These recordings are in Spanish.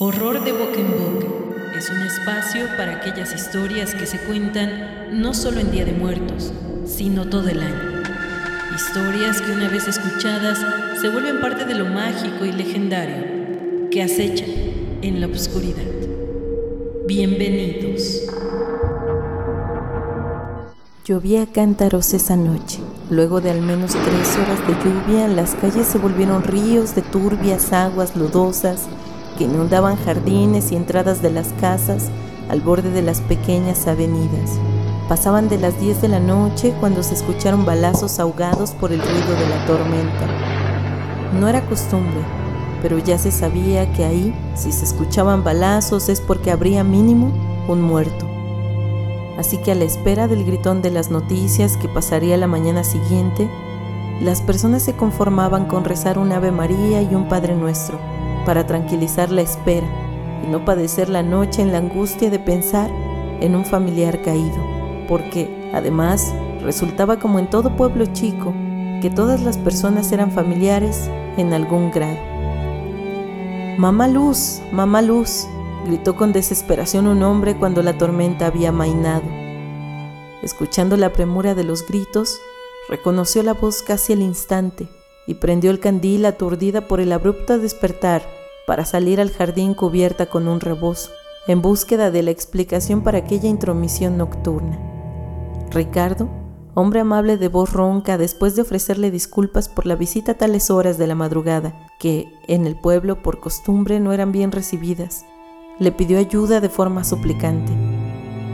Horror de boca en boca es un espacio para aquellas historias que se cuentan no solo en Día de Muertos, sino todo el año. Historias que una vez escuchadas se vuelven parte de lo mágico y legendario que acechan en la oscuridad. Bienvenidos. Llovía cántaros esa noche. Luego de al menos tres horas de lluvia, las calles se volvieron ríos de turbias aguas lodosas que inundaban jardines y entradas de las casas al borde de las pequeñas avenidas. Pasaban de las 10 de la noche cuando se escucharon balazos ahogados por el ruido de la tormenta. No era costumbre, pero ya se sabía que ahí, si se escuchaban balazos, es porque habría mínimo un muerto. Así que a la espera del gritón de las noticias que pasaría la mañana siguiente, las personas se conformaban con rezar un Ave María y un Padre Nuestro para tranquilizar la espera y no padecer la noche en la angustia de pensar en un familiar caído, porque además resultaba como en todo pueblo chico que todas las personas eran familiares en algún grado. Mamá Luz, mamá Luz, gritó con desesperación un hombre cuando la tormenta había mainado. Escuchando la premura de los gritos, reconoció la voz casi al instante y prendió el candil aturdida por el abrupto despertar para salir al jardín cubierta con un rebozo, en búsqueda de la explicación para aquella intromisión nocturna. Ricardo, hombre amable de voz ronca, después de ofrecerle disculpas por la visita a tales horas de la madrugada, que en el pueblo por costumbre no eran bien recibidas, le pidió ayuda de forma suplicante.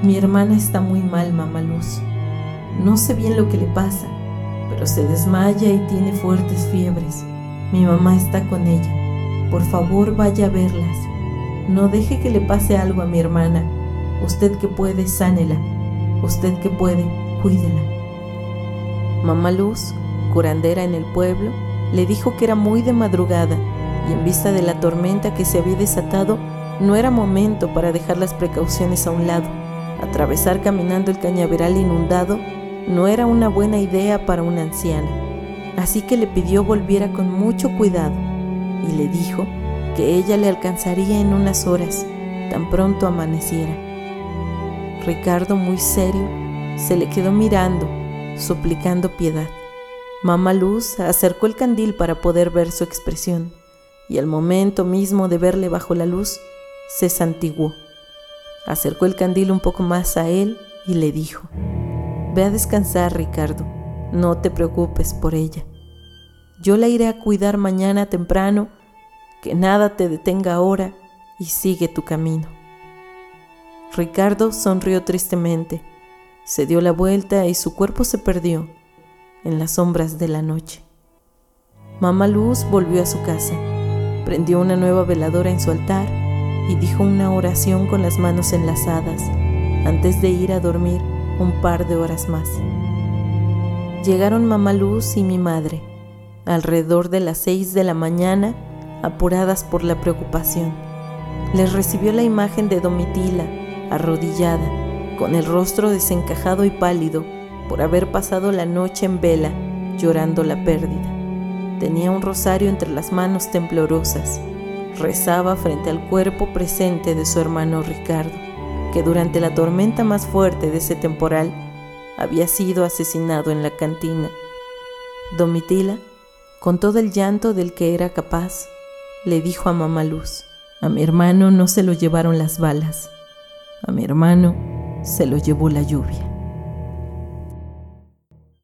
Mi hermana está muy mal, mamá Luz. No sé bien lo que le pasa, pero se desmaya y tiene fuertes fiebres. Mi mamá está con ella. Por favor, vaya a verlas. No deje que le pase algo a mi hermana. Usted que puede, sánela. Usted que puede, cuídela. Mamá Luz, curandera en el pueblo, le dijo que era muy de madrugada y en vista de la tormenta que se había desatado, no era momento para dejar las precauciones a un lado. Atravesar caminando el cañaveral inundado no era una buena idea para una anciana, así que le pidió volviera con mucho cuidado y le dijo que ella le alcanzaría en unas horas, tan pronto amaneciera. Ricardo, muy serio, se le quedó mirando, suplicando piedad. Mamá Luz acercó el candil para poder ver su expresión, y al momento mismo de verle bajo la luz, se santiguó. Acercó el candil un poco más a él y le dijo, Ve a descansar, Ricardo, no te preocupes por ella. Yo la iré a cuidar mañana temprano, que nada te detenga ahora y sigue tu camino. Ricardo sonrió tristemente, se dio la vuelta y su cuerpo se perdió en las sombras de la noche. Mamá Luz volvió a su casa, prendió una nueva veladora en su altar y dijo una oración con las manos enlazadas antes de ir a dormir un par de horas más. Llegaron Mamá Luz y mi madre alrededor de las seis de la mañana, apuradas por la preocupación. Les recibió la imagen de Domitila, arrodillada, con el rostro desencajado y pálido por haber pasado la noche en vela, llorando la pérdida. Tenía un rosario entre las manos temblorosas. Rezaba frente al cuerpo presente de su hermano Ricardo, que durante la tormenta más fuerte de ese temporal había sido asesinado en la cantina. Domitila con todo el llanto del que era capaz, le dijo a mamá Luz, a mi hermano no se lo llevaron las balas, a mi hermano se lo llevó la lluvia.